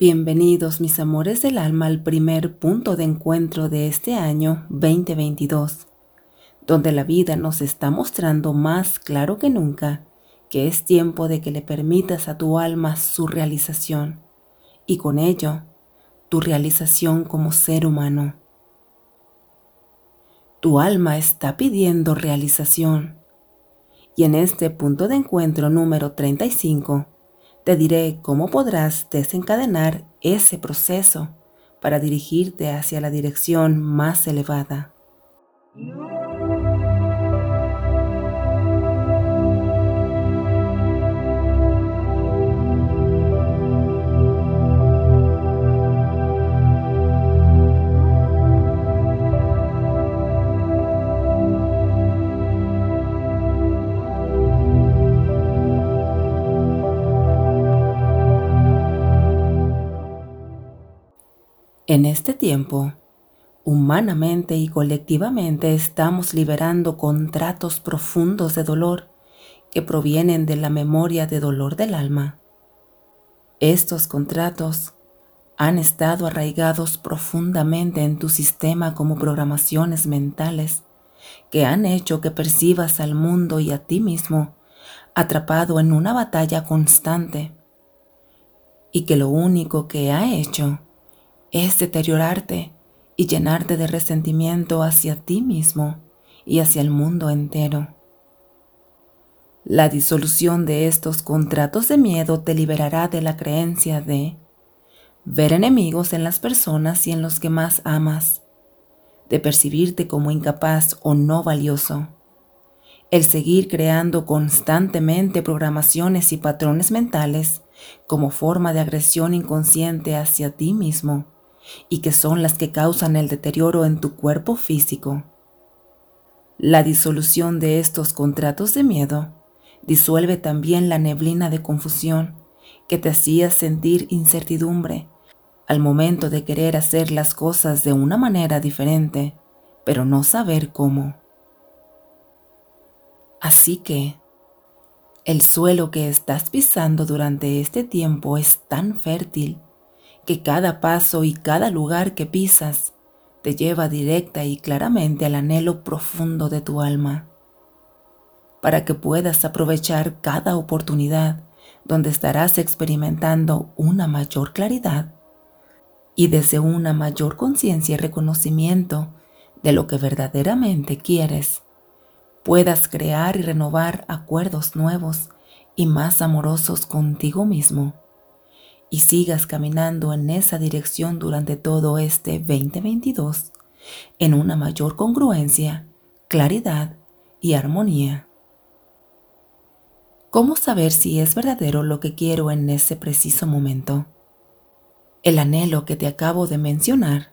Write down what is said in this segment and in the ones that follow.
Bienvenidos mis amores del alma al primer punto de encuentro de este año 2022, donde la vida nos está mostrando más claro que nunca que es tiempo de que le permitas a tu alma su realización y con ello tu realización como ser humano. Tu alma está pidiendo realización y en este punto de encuentro número 35 te diré cómo podrás desencadenar ese proceso para dirigirte hacia la dirección más elevada. En este tiempo, humanamente y colectivamente estamos liberando contratos profundos de dolor que provienen de la memoria de dolor del alma. Estos contratos han estado arraigados profundamente en tu sistema como programaciones mentales que han hecho que percibas al mundo y a ti mismo atrapado en una batalla constante y que lo único que ha hecho es deteriorarte y llenarte de resentimiento hacia ti mismo y hacia el mundo entero. La disolución de estos contratos de miedo te liberará de la creencia de ver enemigos en las personas y en los que más amas, de percibirte como incapaz o no valioso, el seguir creando constantemente programaciones y patrones mentales como forma de agresión inconsciente hacia ti mismo y que son las que causan el deterioro en tu cuerpo físico. La disolución de estos contratos de miedo disuelve también la neblina de confusión que te hacía sentir incertidumbre al momento de querer hacer las cosas de una manera diferente, pero no saber cómo. Así que, el suelo que estás pisando durante este tiempo es tan fértil que cada paso y cada lugar que pisas te lleva directa y claramente al anhelo profundo de tu alma, para que puedas aprovechar cada oportunidad donde estarás experimentando una mayor claridad y desde una mayor conciencia y reconocimiento de lo que verdaderamente quieres, puedas crear y renovar acuerdos nuevos y más amorosos contigo mismo y sigas caminando en esa dirección durante todo este 2022 en una mayor congruencia, claridad y armonía. ¿Cómo saber si es verdadero lo que quiero en ese preciso momento? El anhelo que te acabo de mencionar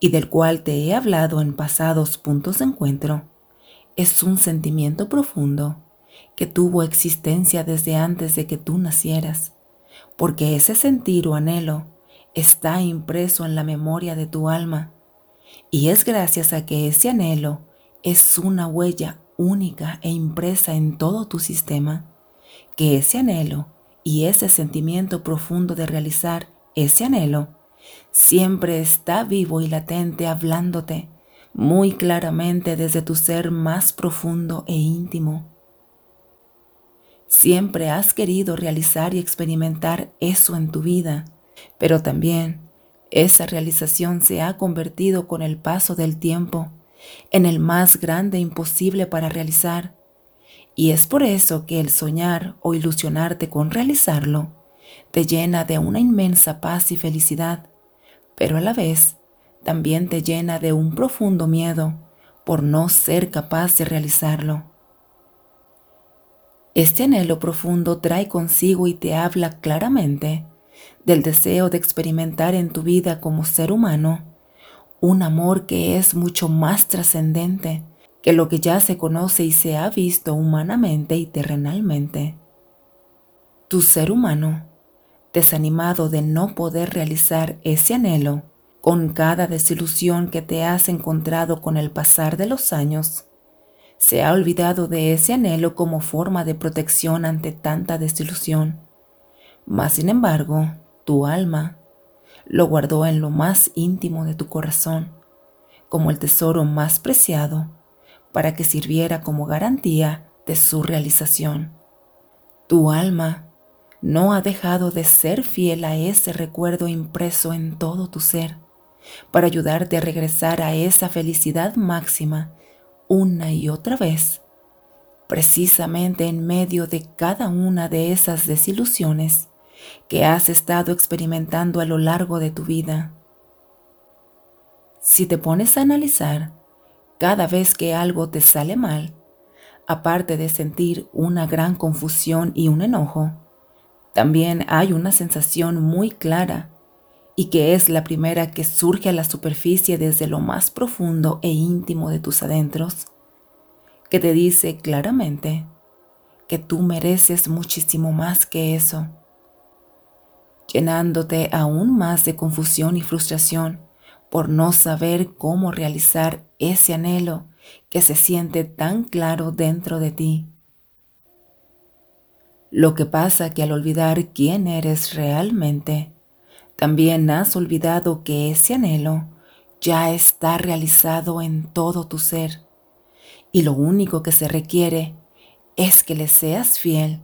y del cual te he hablado en pasados puntos de encuentro es un sentimiento profundo que tuvo existencia desde antes de que tú nacieras porque ese sentir o anhelo está impreso en la memoria de tu alma. Y es gracias a que ese anhelo es una huella única e impresa en todo tu sistema, que ese anhelo y ese sentimiento profundo de realizar ese anhelo siempre está vivo y latente hablándote muy claramente desde tu ser más profundo e íntimo Siempre has querido realizar y experimentar eso en tu vida, pero también esa realización se ha convertido con el paso del tiempo en el más grande imposible para realizar. Y es por eso que el soñar o ilusionarte con realizarlo te llena de una inmensa paz y felicidad, pero a la vez también te llena de un profundo miedo por no ser capaz de realizarlo. Este anhelo profundo trae consigo y te habla claramente del deseo de experimentar en tu vida como ser humano un amor que es mucho más trascendente que lo que ya se conoce y se ha visto humanamente y terrenalmente. Tu ser humano, desanimado de no poder realizar ese anhelo, con cada desilusión que te has encontrado con el pasar de los años, se ha olvidado de ese anhelo como forma de protección ante tanta desilusión. Mas, sin embargo, tu alma, lo guardó en lo más íntimo de tu corazón, como el tesoro más preciado, para que sirviera como garantía de su realización. Tu alma no ha dejado de ser fiel a ese recuerdo impreso en todo tu ser, para ayudarte a regresar a esa felicidad máxima una y otra vez, precisamente en medio de cada una de esas desilusiones que has estado experimentando a lo largo de tu vida. Si te pones a analizar, cada vez que algo te sale mal, aparte de sentir una gran confusión y un enojo, también hay una sensación muy clara y que es la primera que surge a la superficie desde lo más profundo e íntimo de tus adentros, que te dice claramente que tú mereces muchísimo más que eso, llenándote aún más de confusión y frustración por no saber cómo realizar ese anhelo que se siente tan claro dentro de ti. Lo que pasa que al olvidar quién eres realmente, también has olvidado que ese anhelo ya está realizado en todo tu ser y lo único que se requiere es que le seas fiel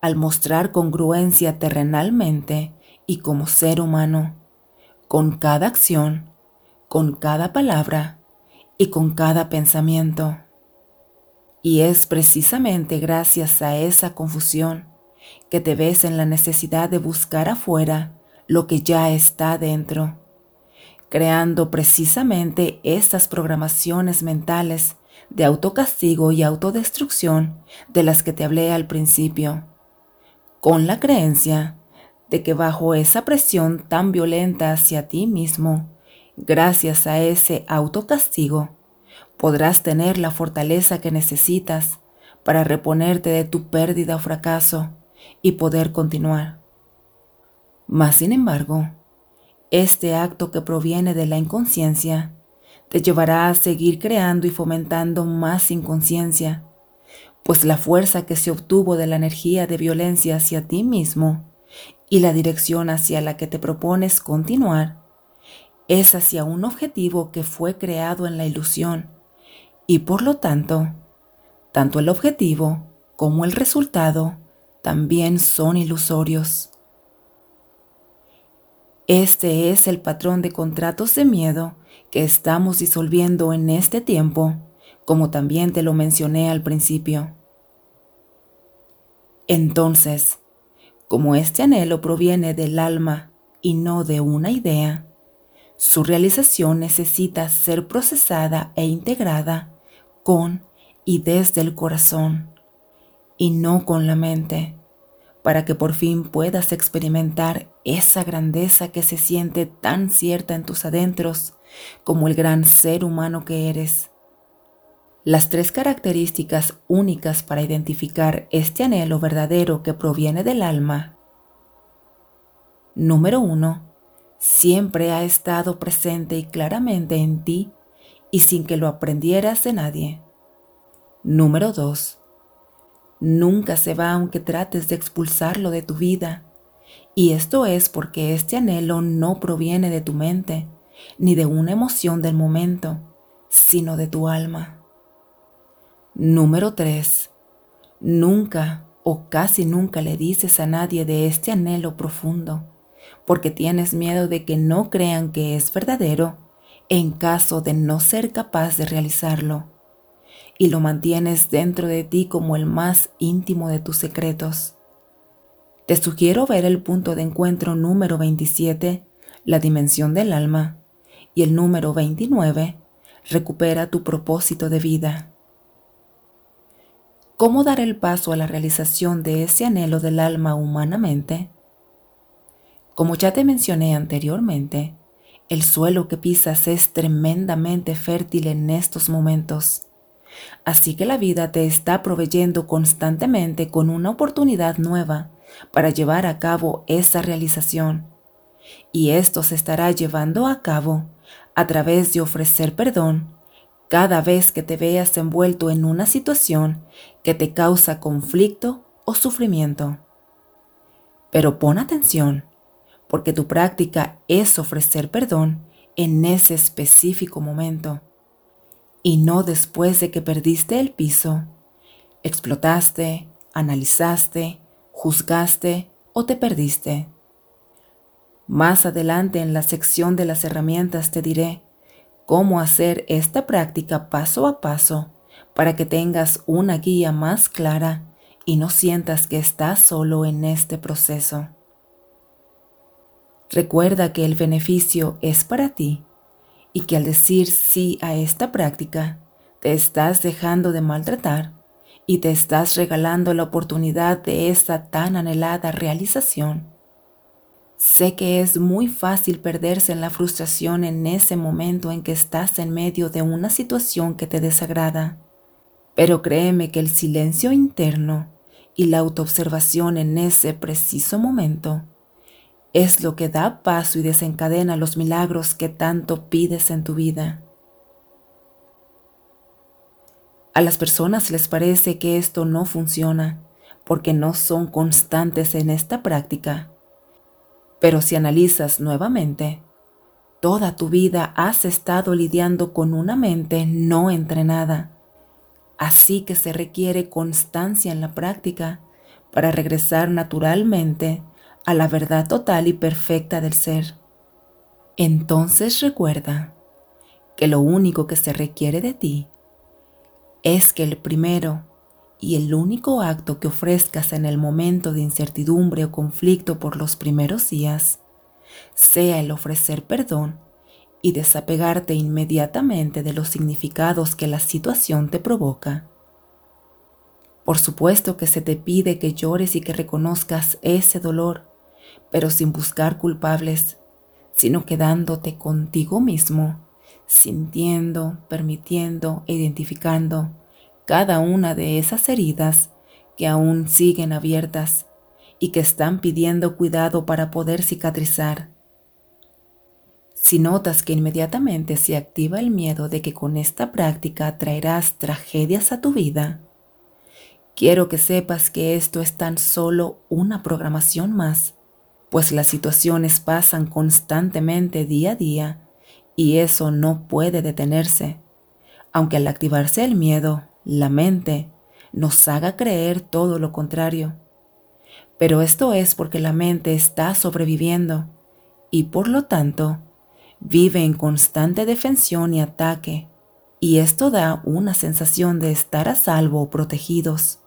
al mostrar congruencia terrenalmente y como ser humano, con cada acción, con cada palabra y con cada pensamiento. Y es precisamente gracias a esa confusión que te ves en la necesidad de buscar afuera lo que ya está dentro, creando precisamente estas programaciones mentales de autocastigo y autodestrucción de las que te hablé al principio, con la creencia de que bajo esa presión tan violenta hacia ti mismo, gracias a ese autocastigo, podrás tener la fortaleza que necesitas para reponerte de tu pérdida o fracaso y poder continuar. Mas, sin embargo, este acto que proviene de la inconsciencia te llevará a seguir creando y fomentando más inconsciencia, pues la fuerza que se obtuvo de la energía de violencia hacia ti mismo y la dirección hacia la que te propones continuar es hacia un objetivo que fue creado en la ilusión y por lo tanto, tanto el objetivo como el resultado también son ilusorios. Este es el patrón de contratos de miedo que estamos disolviendo en este tiempo, como también te lo mencioné al principio. Entonces, como este anhelo proviene del alma y no de una idea, su realización necesita ser procesada e integrada con y desde el corazón, y no con la mente para que por fin puedas experimentar esa grandeza que se siente tan cierta en tus adentros como el gran ser humano que eres. Las tres características únicas para identificar este anhelo verdadero que proviene del alma. Número uno, siempre ha estado presente y claramente en ti y sin que lo aprendieras de nadie. Número dos, nunca se va aunque trates de expulsarlo de tu vida. Y esto es porque este anhelo no proviene de tu mente, ni de una emoción del momento, sino de tu alma. Número 3. Nunca o casi nunca le dices a nadie de este anhelo profundo, porque tienes miedo de que no crean que es verdadero en caso de no ser capaz de realizarlo y lo mantienes dentro de ti como el más íntimo de tus secretos. Te sugiero ver el punto de encuentro número 27, la dimensión del alma, y el número 29, recupera tu propósito de vida. ¿Cómo dar el paso a la realización de ese anhelo del alma humanamente? Como ya te mencioné anteriormente, el suelo que pisas es tremendamente fértil en estos momentos Así que la vida te está proveyendo constantemente con una oportunidad nueva para llevar a cabo esa realización. Y esto se estará llevando a cabo a través de ofrecer perdón cada vez que te veas envuelto en una situación que te causa conflicto o sufrimiento. Pero pon atención, porque tu práctica es ofrecer perdón en ese específico momento y no después de que perdiste el piso, explotaste, analizaste, juzgaste o te perdiste. Más adelante en la sección de las herramientas te diré cómo hacer esta práctica paso a paso para que tengas una guía más clara y no sientas que estás solo en este proceso. Recuerda que el beneficio es para ti y que al decir sí a esta práctica, te estás dejando de maltratar y te estás regalando la oportunidad de esa tan anhelada realización. Sé que es muy fácil perderse en la frustración en ese momento en que estás en medio de una situación que te desagrada, pero créeme que el silencio interno y la autoobservación en ese preciso momento es lo que da paso y desencadena los milagros que tanto pides en tu vida. A las personas les parece que esto no funciona porque no son constantes en esta práctica. Pero si analizas nuevamente, toda tu vida has estado lidiando con una mente no entrenada. Así que se requiere constancia en la práctica para regresar naturalmente a la verdad total y perfecta del ser. Entonces recuerda que lo único que se requiere de ti es que el primero y el único acto que ofrezcas en el momento de incertidumbre o conflicto por los primeros días sea el ofrecer perdón y desapegarte inmediatamente de los significados que la situación te provoca. Por supuesto que se te pide que llores y que reconozcas ese dolor pero sin buscar culpables, sino quedándote contigo mismo, sintiendo, permitiendo e identificando cada una de esas heridas que aún siguen abiertas y que están pidiendo cuidado para poder cicatrizar. Si notas que inmediatamente se activa el miedo de que con esta práctica traerás tragedias a tu vida, quiero que sepas que esto es tan solo una programación más pues las situaciones pasan constantemente día a día y eso no puede detenerse, aunque al activarse el miedo, la mente nos haga creer todo lo contrario. Pero esto es porque la mente está sobreviviendo y por lo tanto vive en constante defensión y ataque, y esto da una sensación de estar a salvo o protegidos.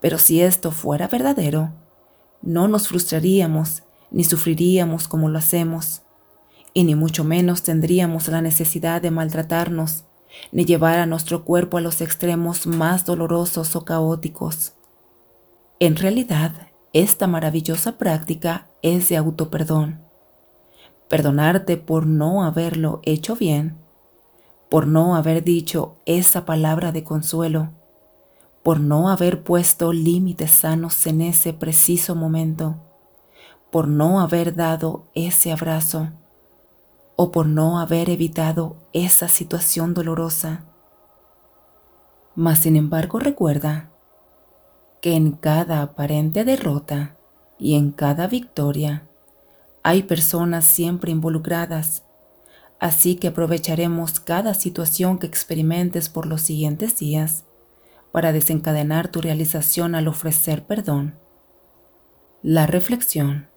Pero si esto fuera verdadero, no nos frustraríamos ni sufriríamos como lo hacemos, y ni mucho menos tendríamos la necesidad de maltratarnos, ni llevar a nuestro cuerpo a los extremos más dolorosos o caóticos. En realidad, esta maravillosa práctica es de autoperdón. Perdonarte por no haberlo hecho bien, por no haber dicho esa palabra de consuelo, por no haber puesto límites sanos en ese preciso momento, por no haber dado ese abrazo o por no haber evitado esa situación dolorosa. Mas sin embargo recuerda que en cada aparente derrota y en cada victoria hay personas siempre involucradas, así que aprovecharemos cada situación que experimentes por los siguientes días para desencadenar tu realización al ofrecer perdón. La reflexión.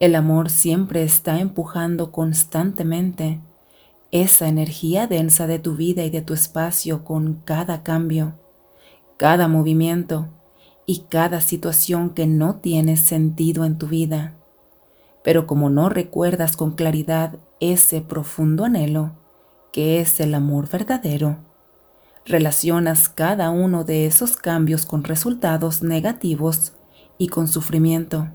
El amor siempre está empujando constantemente esa energía densa de tu vida y de tu espacio con cada cambio, cada movimiento y cada situación que no tiene sentido en tu vida. Pero como no recuerdas con claridad ese profundo anhelo, que es el amor verdadero, relacionas cada uno de esos cambios con resultados negativos y con sufrimiento.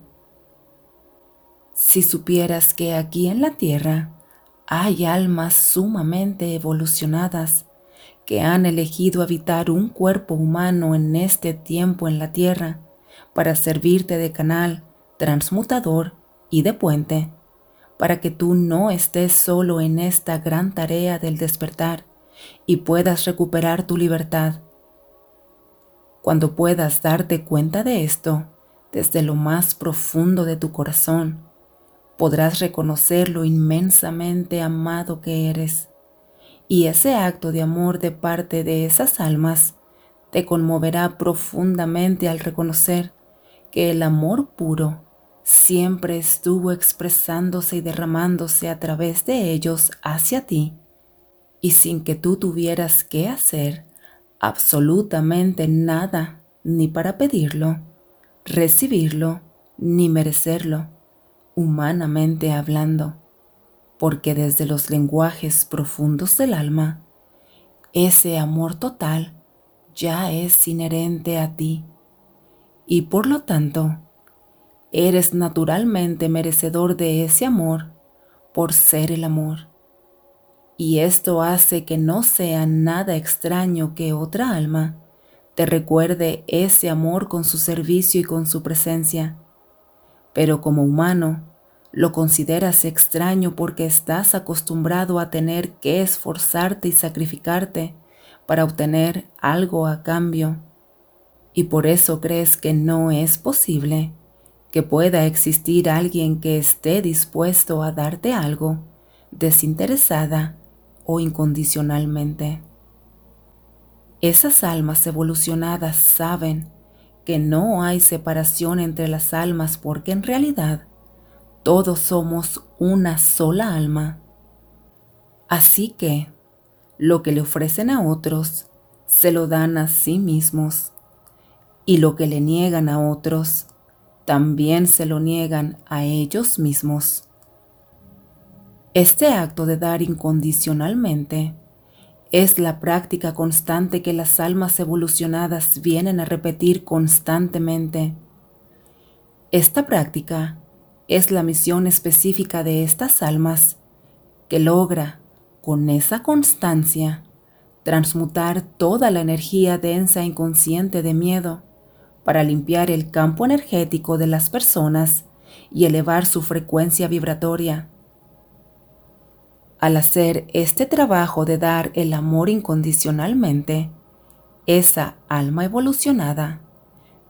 Si supieras que aquí en la Tierra hay almas sumamente evolucionadas que han elegido habitar un cuerpo humano en este tiempo en la Tierra para servirte de canal, transmutador y de puente, para que tú no estés solo en esta gran tarea del despertar y puedas recuperar tu libertad. Cuando puedas darte cuenta de esto, desde lo más profundo de tu corazón, podrás reconocer lo inmensamente amado que eres. Y ese acto de amor de parte de esas almas te conmoverá profundamente al reconocer que el amor puro siempre estuvo expresándose y derramándose a través de ellos hacia ti, y sin que tú tuvieras que hacer absolutamente nada ni para pedirlo, recibirlo, ni merecerlo, humanamente hablando, porque desde los lenguajes profundos del alma, ese amor total ya es inherente a ti, y por lo tanto, Eres naturalmente merecedor de ese amor por ser el amor. Y esto hace que no sea nada extraño que otra alma te recuerde ese amor con su servicio y con su presencia. Pero como humano, lo consideras extraño porque estás acostumbrado a tener que esforzarte y sacrificarte para obtener algo a cambio. Y por eso crees que no es posible que pueda existir alguien que esté dispuesto a darte algo desinteresada o incondicionalmente. Esas almas evolucionadas saben que no hay separación entre las almas porque en realidad todos somos una sola alma. Así que lo que le ofrecen a otros se lo dan a sí mismos y lo que le niegan a otros también se lo niegan a ellos mismos. Este acto de dar incondicionalmente es la práctica constante que las almas evolucionadas vienen a repetir constantemente. Esta práctica es la misión específica de estas almas que logra, con esa constancia, transmutar toda la energía densa e inconsciente de miedo para limpiar el campo energético de las personas y elevar su frecuencia vibratoria. Al hacer este trabajo de dar el amor incondicionalmente, esa alma evolucionada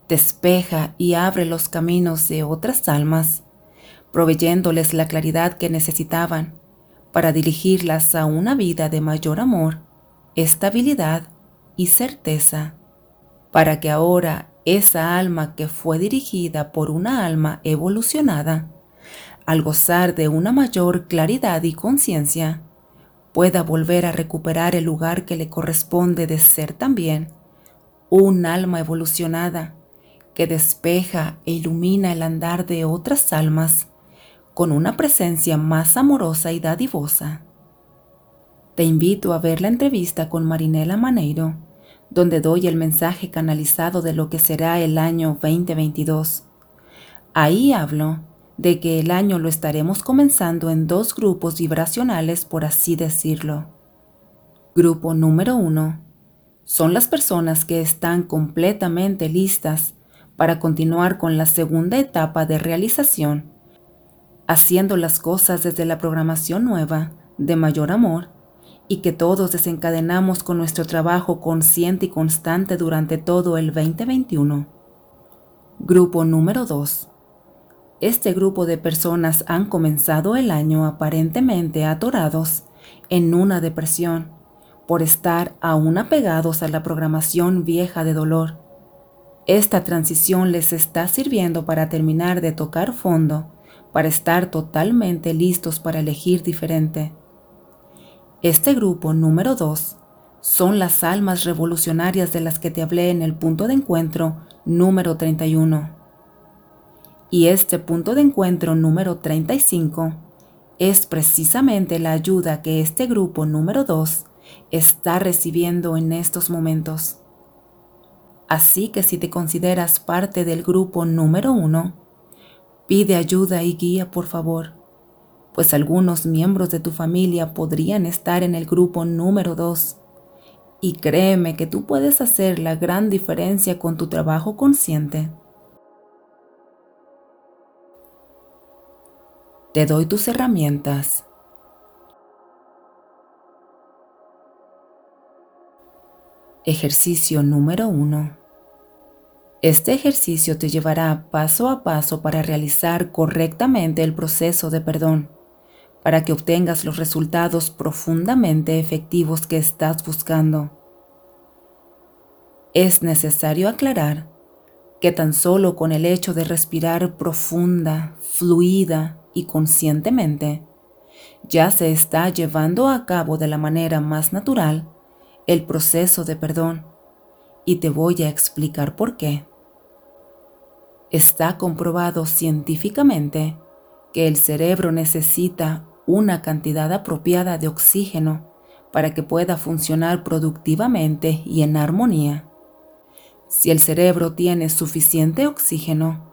despeja y abre los caminos de otras almas, proveyéndoles la claridad que necesitaban para dirigirlas a una vida de mayor amor, estabilidad y certeza, para que ahora esa alma que fue dirigida por una alma evolucionada, al gozar de una mayor claridad y conciencia, pueda volver a recuperar el lugar que le corresponde de ser también un alma evolucionada que despeja e ilumina el andar de otras almas con una presencia más amorosa y dadivosa. Te invito a ver la entrevista con Marinela Maneiro donde doy el mensaje canalizado de lo que será el año 2022. Ahí hablo de que el año lo estaremos comenzando en dos grupos vibracionales, por así decirlo. Grupo número uno son las personas que están completamente listas para continuar con la segunda etapa de realización, haciendo las cosas desde la programación nueva de mayor amor y que todos desencadenamos con nuestro trabajo consciente y constante durante todo el 2021. Grupo número 2. Este grupo de personas han comenzado el año aparentemente atorados en una depresión por estar aún apegados a la programación vieja de dolor. Esta transición les está sirviendo para terminar de tocar fondo, para estar totalmente listos para elegir diferente. Este grupo número 2 son las almas revolucionarias de las que te hablé en el punto de encuentro número 31. Y este punto de encuentro número 35 es precisamente la ayuda que este grupo número 2 está recibiendo en estos momentos. Así que si te consideras parte del grupo número 1, pide ayuda y guía por favor pues algunos miembros de tu familia podrían estar en el grupo número 2. Y créeme que tú puedes hacer la gran diferencia con tu trabajo consciente. Te doy tus herramientas. Ejercicio número 1. Este ejercicio te llevará paso a paso para realizar correctamente el proceso de perdón, para que obtengas los resultados profundamente efectivos que estás buscando. Es necesario aclarar que tan solo con el hecho de respirar profunda, fluida y conscientemente, ya se está llevando a cabo de la manera más natural el proceso de perdón y te voy a explicar por qué. Está comprobado científicamente que el cerebro necesita una cantidad apropiada de oxígeno para que pueda funcionar productivamente y en armonía. Si el cerebro tiene suficiente oxígeno,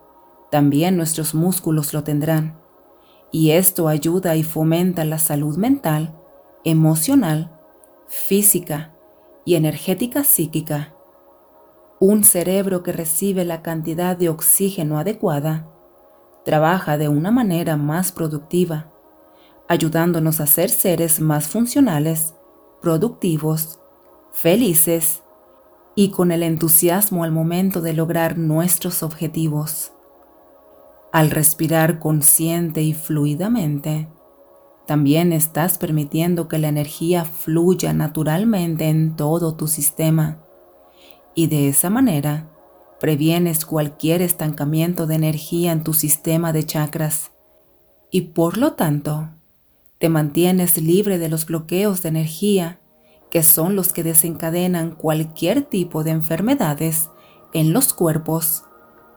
también nuestros músculos lo tendrán, y esto ayuda y fomenta la salud mental, emocional, física y energética psíquica. Un cerebro que recibe la cantidad de oxígeno adecuada trabaja de una manera más productiva, ayudándonos a ser seres más funcionales, productivos, felices y con el entusiasmo al momento de lograr nuestros objetivos. Al respirar consciente y fluidamente, también estás permitiendo que la energía fluya naturalmente en todo tu sistema. Y de esa manera previenes cualquier estancamiento de energía en tu sistema de chakras. Y por lo tanto te mantienes libre de los bloqueos de energía que son los que desencadenan cualquier tipo de enfermedades en los cuerpos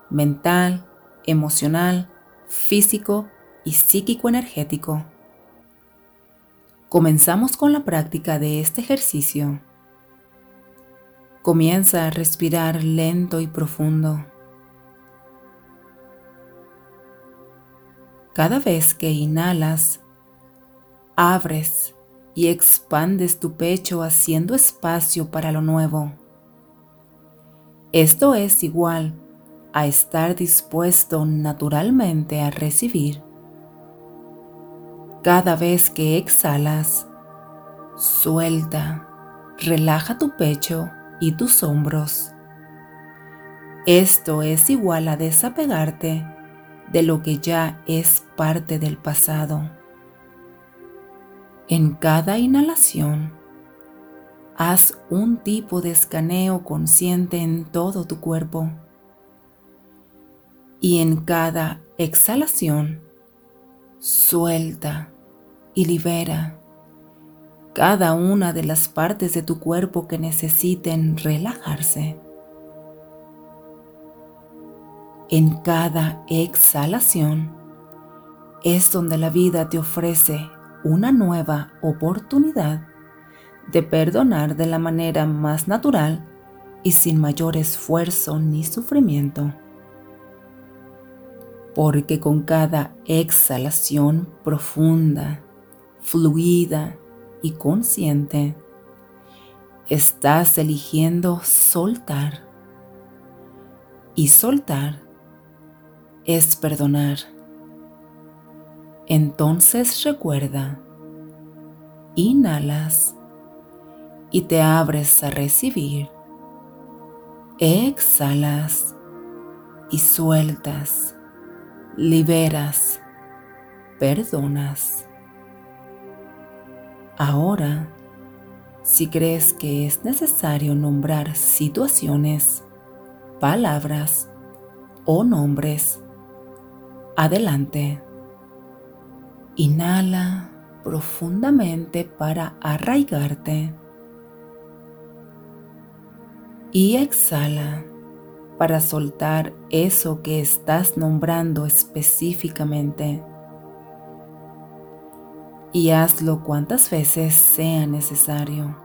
mental, emocional, físico y psíquico energético. Comenzamos con la práctica de este ejercicio. Comienza a respirar lento y profundo. Cada vez que inhalas, abres y expandes tu pecho haciendo espacio para lo nuevo. Esto es igual a estar dispuesto naturalmente a recibir. Cada vez que exhalas, suelta, relaja tu pecho y tus hombros. Esto es igual a desapegarte de lo que ya es parte del pasado. En cada inhalación, haz un tipo de escaneo consciente en todo tu cuerpo. Y en cada exhalación, suelta y libera cada una de las partes de tu cuerpo que necesiten relajarse. En cada exhalación es donde la vida te ofrece una nueva oportunidad de perdonar de la manera más natural y sin mayor esfuerzo ni sufrimiento. Porque con cada exhalación profunda, fluida y consciente, estás eligiendo soltar. Y soltar es perdonar. Entonces recuerda, inhalas y te abres a recibir. Exhalas y sueltas, liberas, perdonas. Ahora, si crees que es necesario nombrar situaciones, palabras o nombres, adelante. Inhala profundamente para arraigarte. Y exhala para soltar eso que estás nombrando específicamente. Y hazlo cuantas veces sea necesario.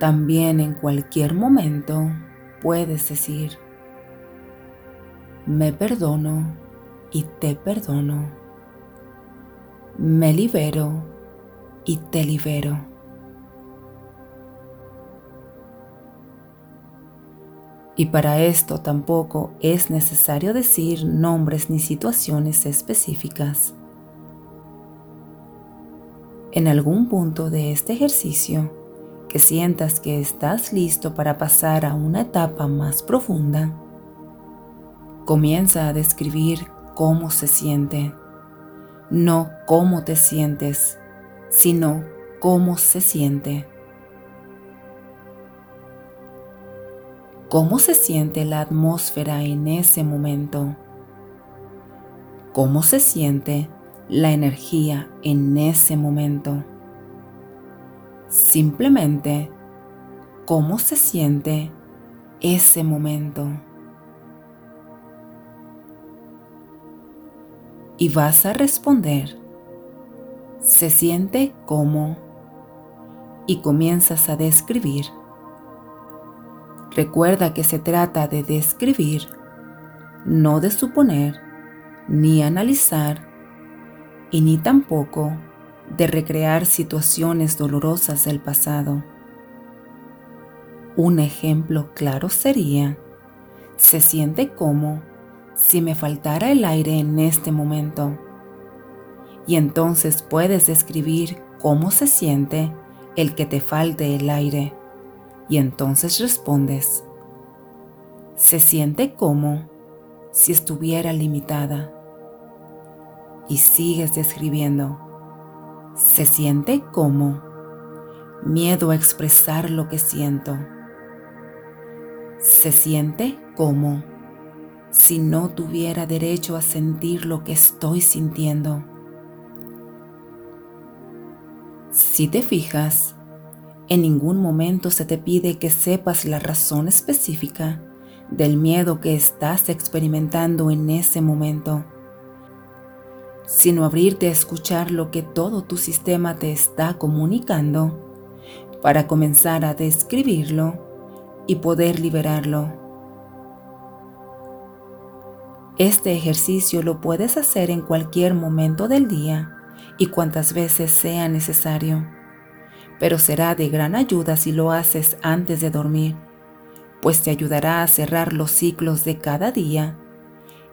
También en cualquier momento puedes decir, me perdono y te perdono. Me libero y te libero. Y para esto tampoco es necesario decir nombres ni situaciones específicas. En algún punto de este ejercicio, que sientas que estás listo para pasar a una etapa más profunda, comienza a describir cómo se siente. No cómo te sientes, sino cómo se siente. ¿Cómo se siente la atmósfera en ese momento? ¿Cómo se siente la energía en ese momento? Simplemente, ¿cómo se siente ese momento? Y vas a responder, se siente como, y comienzas a describir. Recuerda que se trata de describir, no de suponer, ni analizar, y ni tampoco de recrear situaciones dolorosas del pasado. Un ejemplo claro sería, se siente como si me faltara el aire en este momento. Y entonces puedes describir cómo se siente el que te falte el aire. Y entonces respondes, se siente como si estuviera limitada. Y sigues describiendo, se siente como miedo a expresar lo que siento. Se siente como si no tuviera derecho a sentir lo que estoy sintiendo. Si te fijas, en ningún momento se te pide que sepas la razón específica del miedo que estás experimentando en ese momento sino abrirte a escuchar lo que todo tu sistema te está comunicando para comenzar a describirlo y poder liberarlo. Este ejercicio lo puedes hacer en cualquier momento del día y cuantas veces sea necesario, pero será de gran ayuda si lo haces antes de dormir, pues te ayudará a cerrar los ciclos de cada día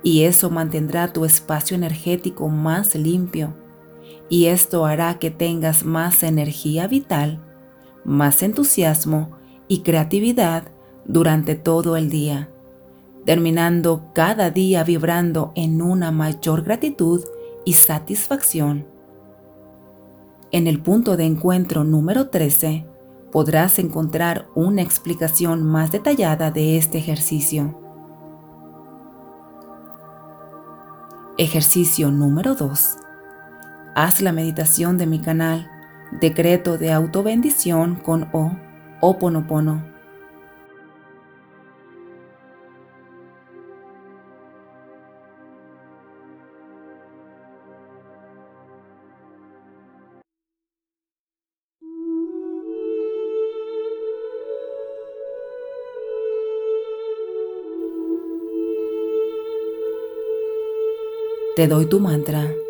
y eso mantendrá tu espacio energético más limpio y esto hará que tengas más energía vital, más entusiasmo y creatividad durante todo el día, terminando cada día vibrando en una mayor gratitud y satisfacción. En el punto de encuentro número 13 podrás encontrar una explicación más detallada de este ejercicio. Ejercicio número 2. Haz la meditación de mi canal Decreto de Autobendición con O, Oponopono. Te doy tu mantra.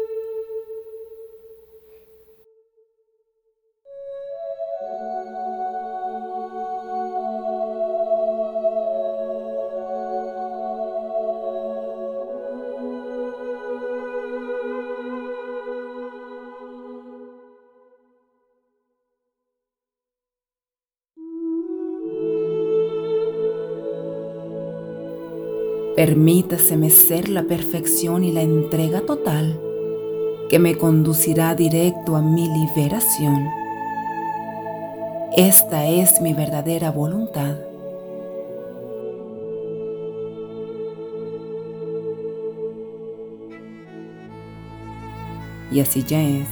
Permítaseme ser la perfección y la entrega total que me conducirá directo a mi liberación. Esta es mi verdadera voluntad. Y así ya es.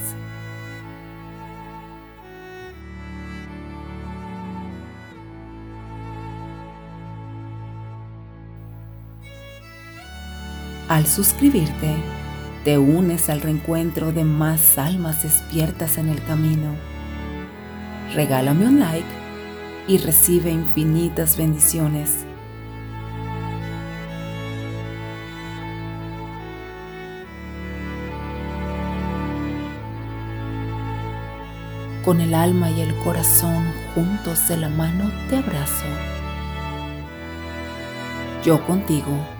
Al suscribirte, te unes al reencuentro de más almas despiertas en el camino. Regálame un like y recibe infinitas bendiciones. Con el alma y el corazón juntos de la mano te abrazo. Yo contigo